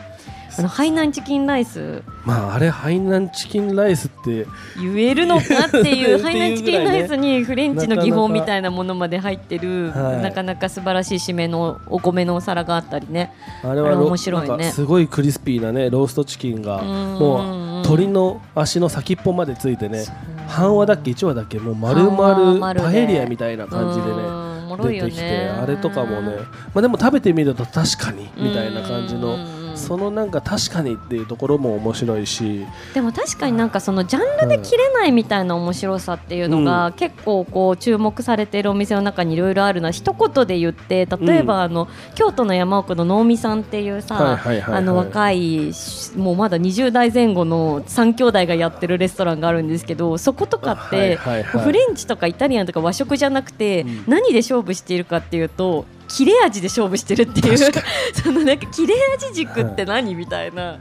あのハイナンチキンライス。まああれハイナンチキンライスって。言えるのかっていう ハイナンチキンライスににフレンチの技法みたいなものまで入ってるはい。なかなか素晴らしい締めのお米のお皿があったりね。あれは面白いね。すごいクリスピーなねローストチキンがうんもう鶏の足の先っぽまでついてね半話だっけ1話だっけもう丸々パエリアみたいな感じでね出てきてねあれとかもね。まあでも食べてみると確かにみたいな感じのうんそのなんか確かにっていうところも面白いし。でも確かになんかそのジャンルで切れないみたいな面白さっていうのが結構こう注目されているお店の中にいろいろあるのは一言で言って例えばあの京都の山奥の能見さんっていうさあの若いもうまだ20代前後の3兄弟がやってるレストランがあるんですけどそことかってフレンチとかイタリアンとか和食じゃなくて何で勝負しているかっていうと切れ味で勝負してるっていう そのなんか切れ味軸って何みたいな。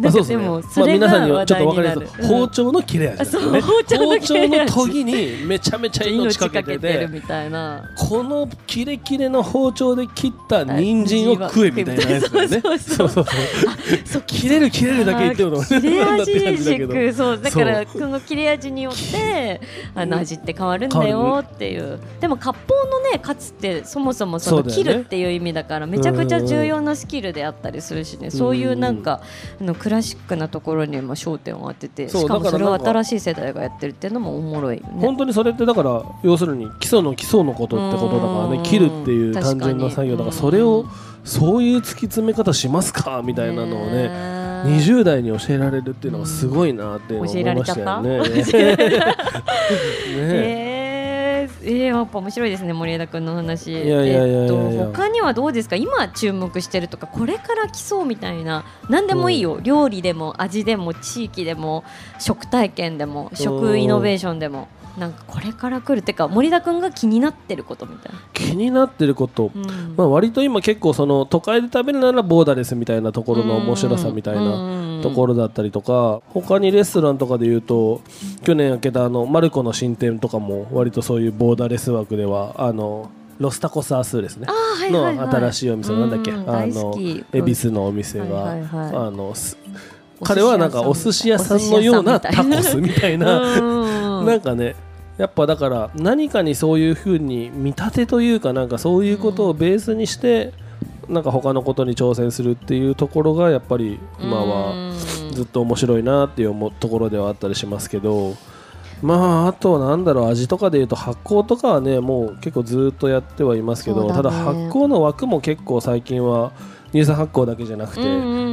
まあ、そうですね。まあ、皆さんにはちょっと分かりやす。く、包丁の切れ味ですね。包丁の研ぎにめちゃめちゃ命かけてて。みたいな。このキレキレの包丁で切った人参を食えみたいなやつだよね。そうそうそう。切れる切れるだけ言っても切れ味軸そうだからこの切れ味によってあの味って変わるんだよっていう。でも割烹のねカツってそもそもその切るっていう意味だからめちゃくちゃ重要なスキルであったりするしね。そういうなんかあのクラシックなところにも焦点を当ててしかもそれを新しい世代がやってるっていうのもおもろい、ね、本当にそれってだから要するに基礎の基礎のことってことだからね切るっていう単純な作業だからそれをそういう突き詰め方しますかみたいなのをね20代に教えられるっていうのがすごいなって思いましたよね。ねえー、やっぱ面白いですね森枝君の話。えっと他にはどうですか？今注目してるとかこれから来そうみたいな。何でもいいよ、う。ん、料理でも味でも地域でも食体験でも食イノベーションでも。なんかこれから来るってか森田君が気になってることみたいな。気になってること、うん、まあ割と今結構その都会で食べるならボーダレスみたいなところの面白さみたいなところだったりとか他にレストランとかでいうと去年開けたあのマルコの新店とかも割とそういうボーダレス枠ではあのロスタコサースですね、はいはいはい、の新しいお店。なんだっけ？あの恵比寿のお店が、はいはいはい、あの彼はなんかお寿司屋さんのようなタコスみたいな なんかねやっぱだから何かにそういうふうに見立てというかなんかそういうことをベースにしてなんか他のことに挑戦するっていうところがやっぱり今はずっと面白いなっていうところではあったりしますけどまああとはなんだろう味とかでいうと発酵とかはねもう結構ずっとやってはいますけど、ただ発酵の枠も結構最近は乳酸発酵だけじゃなくて、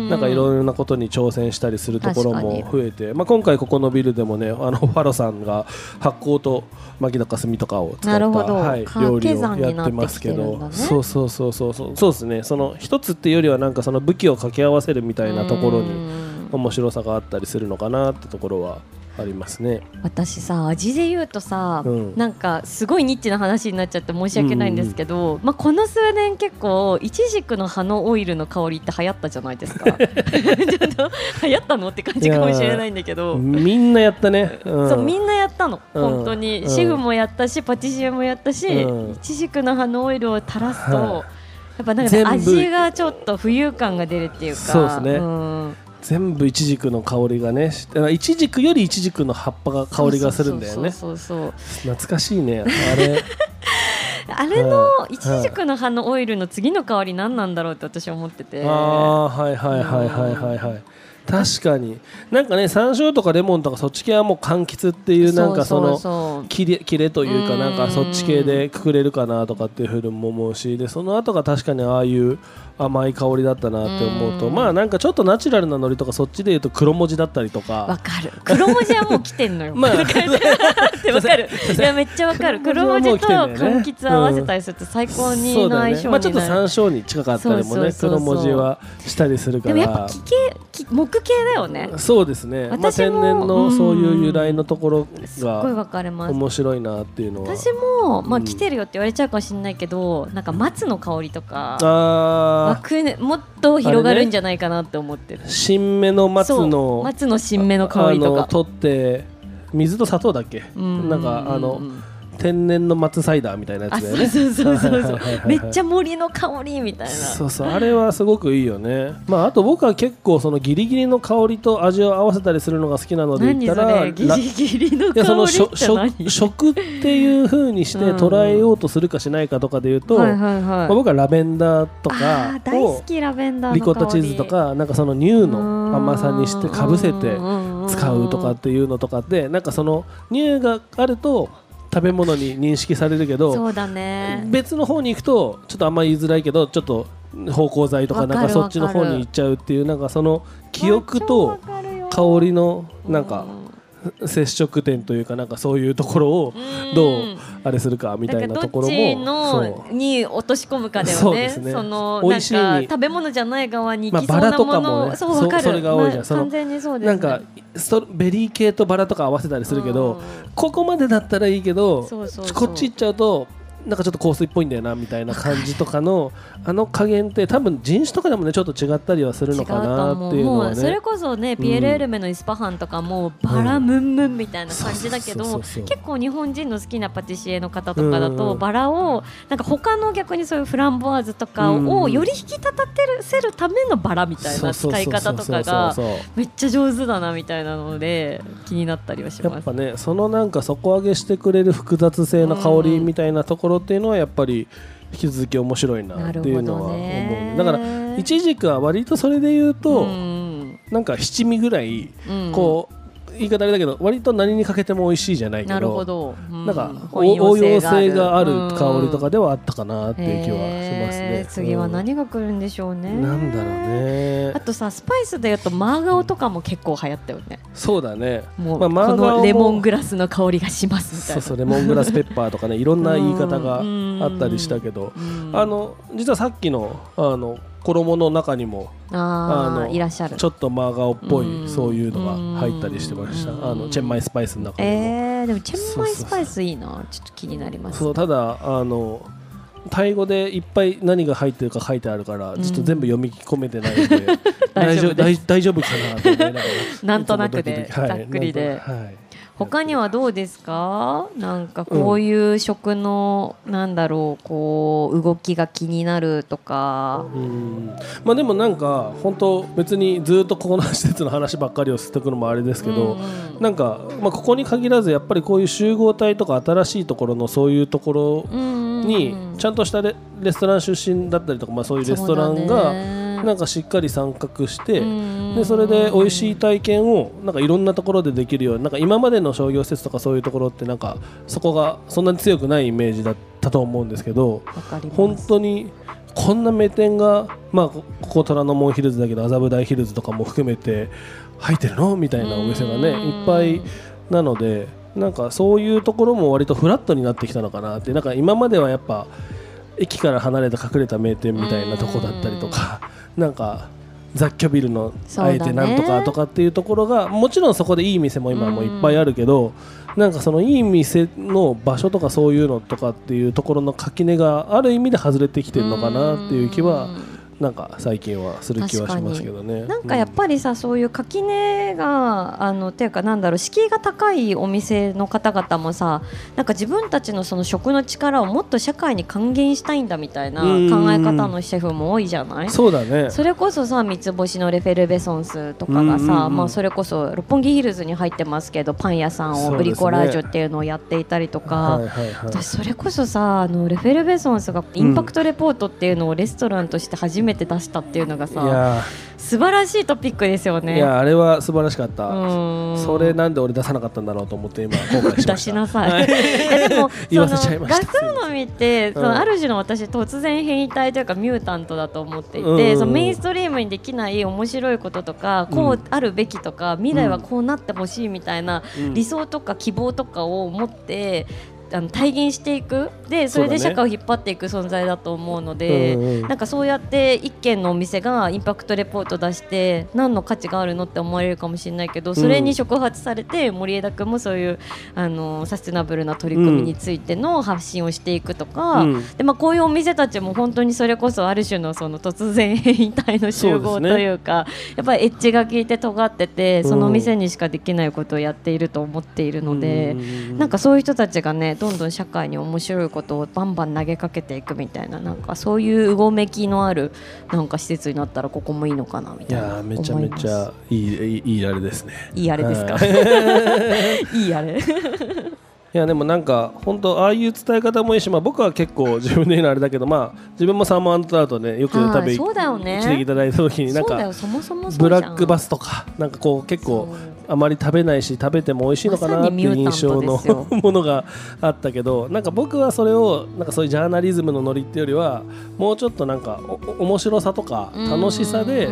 なんかいろいろなことに挑戦したりするところも増えて、まあ、今回ここのビルでもねあのファロさんが発酵と牧高炭とかを使った、はい、料理をやってますけど、ね、そうそうそうそうそう。そうですね。その一つっていうよりはなんかその武器を掛け合わせるみたいなところに面白さがあったりするのかなってところはありますね。私さ味で言うとさ、うん、なんかすごいニッチな話になっちゃって申し訳ないんですけど、うん、まあ、この数年結構いちじくの葉のオイルの香りって流行ったじゃないですか。ちょっと流行ったのって感じかもしれないんだけど。みんなやったね、うん、そうみんなやったの。本当に、シェフもやったしパティシエもやったし、いちじくの葉のオイルを垂らすと、やっぱなんか味がちょっと浮遊感が出るっていうか。そうですね、全部イチジクの香りがねイチジクよりイチジクの葉っぱが香りがするんだよね。懐かしいねあれ。あれのイチジクの葉のオイルの次の香り何なんだろうって私は思ってて。ああはいはいはいはいはいはい確かに。なんかね山椒とかレモンとかそっち系はもう柑橘っていうなんかその切れ切れというかなんかそっち系でくくれるかなとかっていうふうにも思うしでその後が確かにああいう甘い香りだったなって思うとまあなんかちょっとナチュラルなノリとかそっちでいうと黒文字だったりとか。わかる。黒文字はもう来てんのよ。まあ。わかるいやめっちゃわかる。黒文字と柑橘合わせたりすると最高にの相性にまあちょっと山椒に近かったりもね黒文字はしたりするから。でもやっぱ木系木系だよね。そうですね。私も、まあ、天然のそういう由来のところが面白いなっていうのは。私もまあ来てるよって言われちゃうかもしれないけどなんか松の香りとかあもっと広がるんじゃないかなって思ってる、ね、新芽の松の松の新芽の香りとか。取って水と砂糖だっけ？なんかあの、天然の松サイダーみたいなやつだよね。そうそうそうそうめっちゃ森の香りみたいな。そうそう。あれはすごくいいよね。まああと僕は結構そのギリギリの香りと味を合わせたりするのが好きなので言ったらギリギリの香りって何？食っていうふうにして捉えようとするかしないかとかで言うと、僕はラベンダーとか大好きラベンダーリコッタチーズとかなんかその乳の甘さにしてかぶせて使うとかっていうのとかってなんかその乳があると食べ物に認識されるけどそうだね。別の方に行くとちょっとあんまり言いづらいけどちょっと芳香剤とかなんかそっちの方に行っちゃうっていうなんかその記憶と香りのなんか接触点というかなんかそういうところをどうあれするかみたいなところもに落とし込むかだよね。そね。そのなんか食べ物じゃない側に行きそうなもの、まあ、そうそれが多いじゃん。まあ、完全にそうです、ね、なんかストベリー系とバラとか合わせたりするけど、ここまでだったらいいけどこっち行っちゃうとなんかちょっと香水っぽいんだよなみたいな感じとかのあの加減って多分人種とかでもねちょっと違ったりはするのかなっていうのは、ね、それこそね、ピエール・エルメのイスパハンとかもバラムンムンみたいな感じだけど結構日本人の好きなパティシエの方とかだと、バラをなんか他の逆にそういうフランボワーズとかをより引き立たせるためのバラみたいな使い方とかがめっちゃ上手だなみたいなので気になったりはします。やっぱねそのなんか底上げしてくれる複雑性の香りみたいなところっていうのはやっぱり引き続き面白いなっていうのは思う、ね、だから一軸は割とそれで言うと、うん、なんか七味ぐらいこう、言い方あれだけど割と何にかけても美味しいじゃないけどなるほど、うん、なんか応用性がある。香りとかではあったかなっていう気はしますね、次は何が来るんでしょうね、なんだろうね。あとさスパイスでいうとマーガオとかも結構流行ったよね。そうだね。もう、まあ、このレモングラスの香りがします。みたいなそうそうレモングラスペッパーとかねいろんな言い方があったりしたけど。あの実はさっきのあの衣の中にもあのいらっしゃる。ちょっとマーガオっぽいそういうのが入ったりしてました。あのチェンマイスパイスの中にも、えー、でもチェンマイスパイスいいな。ちょっと気になります、そうただあのタイ語でいっぱい何が入ってるか書いてあるからちょっと全部読み込めてないので、大丈夫大丈夫かなと思いながら なんとなくでざっくりで、はい他にはどうですか？なんかこういう食の、うん、なんだろうこう動きが気になるとか。うん。まあでもなんか本当別にずっとここの施設の話ばっかりをしておくのもあれですけど、うんうん、なんか、まあ、ここに限らずやっぱりこういう集合体とか新しいところのそういうところにちゃんとしたレレストラン出身だったりとか、まあ、そういうレストランが。なんかしっかり参画してでそれで美味しい体験をなんかいろんなところでできるようになんか今までの商業施設とかそういうところってなんかそこがそんなに強くないイメージだったと思うんですけど本当にこんな名店が、まあ、ここ虎ノ門ヒルズだけど麻布台ヒルズとかも含めて入ってるの？みたいなお店がねいっぱいなのでなんかそういうところも割とフラットになってきたのかなって。なんか今まではやっぱ駅から離れた隠れた名店みたいなとこだったりとかなんか雑居ビルのあえてなんとかとかっていうところが、もちろんそこでいい店も今もいっぱいあるけど、なんかそのいい店の場所とかそういうのとかっていうところの垣根がある意味で外れてきてるのかなっていう気はなんか最近はする気はしますけどね。なんかやっぱりさ、うん、そういう垣根があのていうかなんだろう敷居が高いお店の方々もさなんか自分たちのその食の力をもっと社会に還元したいんだみたいな考え方のシェフも多いじゃない？そうだね。それこそさ三つ星のレフェルベソンスとかがさ、まあ、それこそ六本木ヒルズに入ってますけどパン屋さんをブリコラージュっていうのをやっていたりとか、ねはいはいはい、私それこそさあのレフェルベソンスがインパクトレポートっていうのをレストランとして初めてめて出したっていうのがさ素晴らしいトピックですよね。いやあれは素晴らしかった。それなんで俺出さなかったんだろうと思って今後悔しました。出しなさい、でも 言わせちゃいました。ガストロノミって、そのある種の私突然変異体というかミュータントだと思っていて、そのメインストリームにできない面白いこととかこうあるべきとか、未来はこうなってほしいみたいな理想とか希望とかを持ってあの体現していく。でそれで社会を引っ張っていく存在だと思うので、うんうん、なんかそうやって一軒のお店がインパクトレポート出して何の価値があるのって思われるかもしれないけどそれに触発されて森枝君もそういうあのサステナブルな取り組みについての発信をしていくとか、うん、でまあ、こういうお店たちも本当にそれこそある種のその突然変異体の集合というか、ね、やっぱりエッジが効いて尖っててその店にしかできないことをやっていると思っているので、うん、なんかそういう人たちがねどんどん社会に面白いことをバンバン投げかけていくみたいななんかそういううごめきのあるなんか施設になったらここもいいのかなみたいな。いやめちゃめちゃいいいいあれですね。いいあれですか、はい、いいあれ。いやでもなんか本当ああいう伝え方もいいし、まあ、僕は結構自分で言うのあれだけど、まあ、自分もサーモントラウトねよく食べに来ていただいた時になんかブラックバスとかなんかこう結構あまり食べないし食べても美味しいのかなっていう印象のものがあったけどなんか僕はそれをなんかそういうジャーナリズムのノリっていうよりはもうちょっとなんか面白さとか楽しさで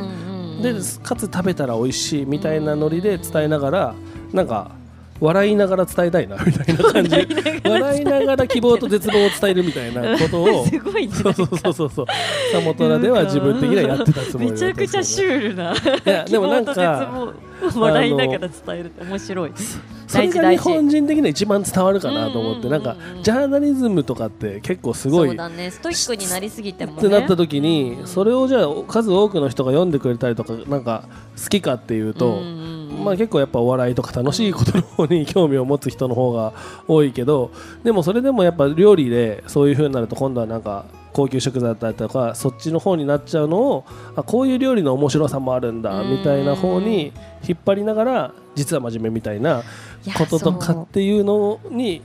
でかつ食べたら美味しいみたいなノリで伝えながらなんか笑いながら伝えたいなみたいな感じ。笑いながら希望と絶望を伝えるみたいなことを すごい、ね、そうそうそうそうそう。サモトラでは自分的にはやってたつもりめちゃくちゃシュールないやでもなんか笑いながら伝えるって面白い。それが日本人的には一番伝わるかなと思ってなんかジャーナリズムとかって結構すごいそうだね。ストイックになりすぎても、ね、ってなった時にそれをじゃあ数多くの人が読んでくれたりとかなんか好きかっていうと、まあ、結構やっぱお笑いとか楽しいことの方に興味を持つ人の方が多いけどでもそれでもやっぱ料理でそういう風になると今度はなんか高級食材だったりとかそっちの方になっちゃうのをあこういう料理の面白さもあるんだみたいな方に引っ張りながら実は真面目みたいなこととかっていうのに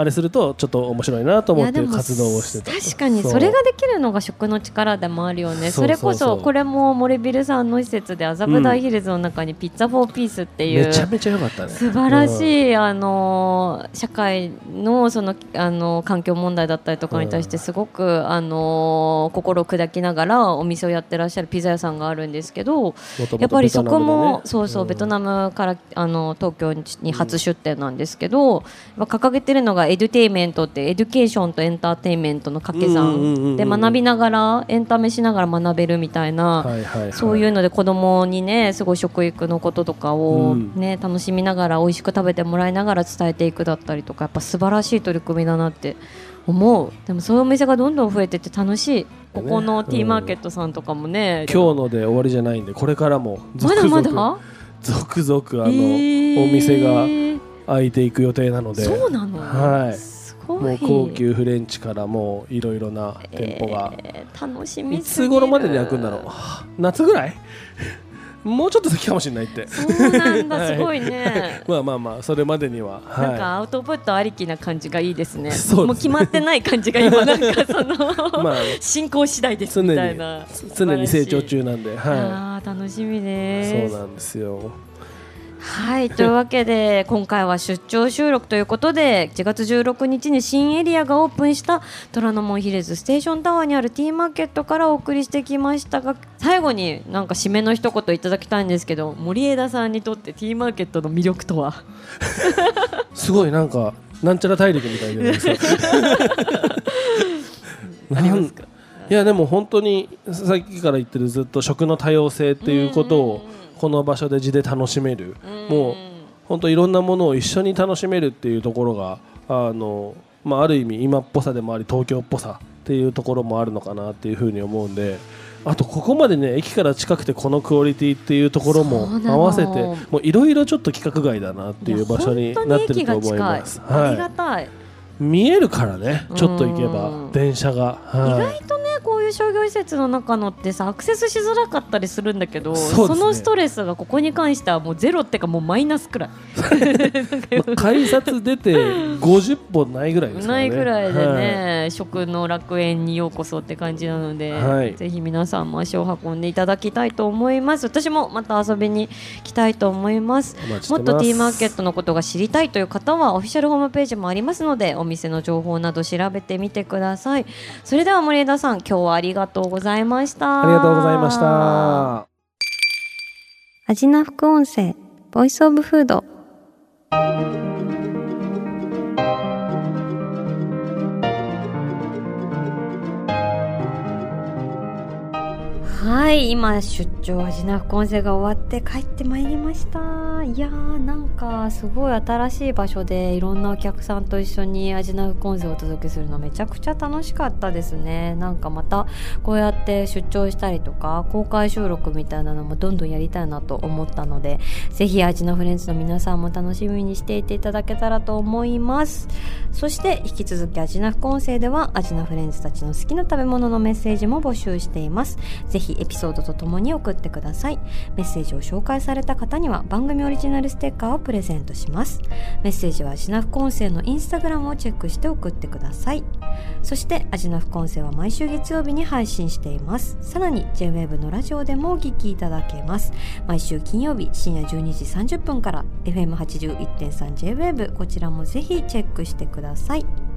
あれするとちょっと面白いなと思って活動をしてた。確かにそれができるのが食の力でもあるよね。それこそこれも森ビルさんの施設で麻布台ヒルズの中にピッツァフォーピースっていう、めちゃめちゃ良かったね。素晴らしい、あの社会のそのあの環境問題だったりとかに対してすごく、あの心を砕きながらお店をやってらっしゃるピザ屋さんがあるんですけどやっぱりそこもそうそうベトナムからあの東京に初出店なんですけど、掲げてるのがエデュテイメントってエデュケーションとエンターテインメントの掛け算で学びながらエンタメしながら学べるみたいな、そういうので子供にねすごい食育のこととかをね、楽しみながら美味しく食べてもらいながら伝えていくだったりとかやっぱ素晴らしい取り組みだなって思う。でもそういうお店がどんどん増えてて楽しい。ここのティーマーケットさんとかもね、うん、今日ので終わりじゃないんでこれからもまだまだ？続々あの、えー、お店が開いていく予定なので。そうなの？はい。もう高級フレンチからもういろいろな店舗が、えー、楽しみいつ頃までで開くんだろう？夏ぐらい？もうちょっと先かもしれないって。そうなんだ。すごいね。まあまあまあそれまでには、はい、なんかアウトプットありきな感じがいいですね。そうもう決まってない感じが今なんかその、まあ、進行次第ですみたいな。常に成長中なんで、はい、あ楽しみです。そうなんですよはいというわけで今回は出張収録ということで1月16日に新エリアがオープンした虎ノ門ヒルズステーションタワーにあるティーマーケットからお送りしてきましたが最後になんか締めの一言いただきたいんですけど森枝さんにとってティーマーケットの魅力とは？すごいなんかなんちゃら大陸みたいで何で すか。いやでも本当にさっきから言ってるずっと食の多様性っていうことをこの場所で地で楽しめる、もう本当いろんなものを一緒に楽しめるっていうところがあの、まあ、ある意味今っぽさでもあり東京っぽさっていうところもあるのかなっていうふうに思うんで。あとここまでね駅から近くてこのクオリティっていうところも合わせてもういろいろちょっと規格外だなっていう場所になってると思います。はい、ありがたい。見えるからねちょっと行けば電車が、はい、意外という商業施設の中のってさアクセスしづらかったりするんだけどそ、ね,、のストレスがここに関してはもうゼロってかもうマイナスくらい。改札出て50本ないぐらいですね。ないぐらいでね、はい、食の楽園にようこそって感じなので、はい、ぜひ皆さんも足を運んでいただきたいと思います。私もまた遊びに来たいと思います。もっと T マーケットのことが知りたいという方はオフィシャルホームページもありますのでお店の情報など調べてみてください。それでは森枝さん今日はありがとうございました。ありがとうございました。アジナ副音声ボイスオブフードはい、今出張アジナ副音声が終わって帰ってまいりました。いやー、なんかすごい新しい場所でいろんなお客さんと一緒にアジナ副音声をお届けするのめちゃくちゃ楽しかったですね。なんかまたこうやって出張したりとか公開収録みたいなのもどんどんやりたいなと思ったので、ぜひアジナフレンズの皆さんも楽しみにしていていただけたらと思います。そして引き続きアジナ副音声ではアジナフレンズたちの好きな食べ物のメッセージも募集しています。ぜひひエピソードとともに送ってください。メッセージを紹介された方には番組オリジナルステッカーをプレゼントします。メッセージはアジナフコンセのインスタグラムをチェックして送ってください。そしてアジナフコンセは毎週月曜日に配信しています。さらに JWAVE のラジオでもお聞きいただけます。毎週金曜日深夜12時30分から FM81.3JWAVE こちらもぜひチェックしてください。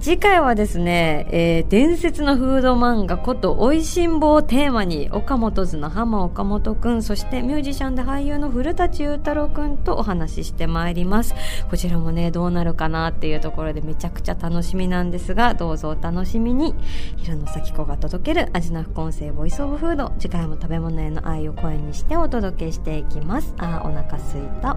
次回はですね、えー、伝説のフード漫画こと美味しんぼをテーマに岡本図の浜岡本くんそしてミュージシャンで俳優の古舘裕太郎くんとお話ししてまいります。こちらもねどうなるかなっていうところでめちゃくちゃ楽しみなんですがどうぞお楽しみに。平野咲子が届ける味の副音声ボイスオブフード。次回も食べ物への愛を声にしてお届けしていきます。あーお腹すいた。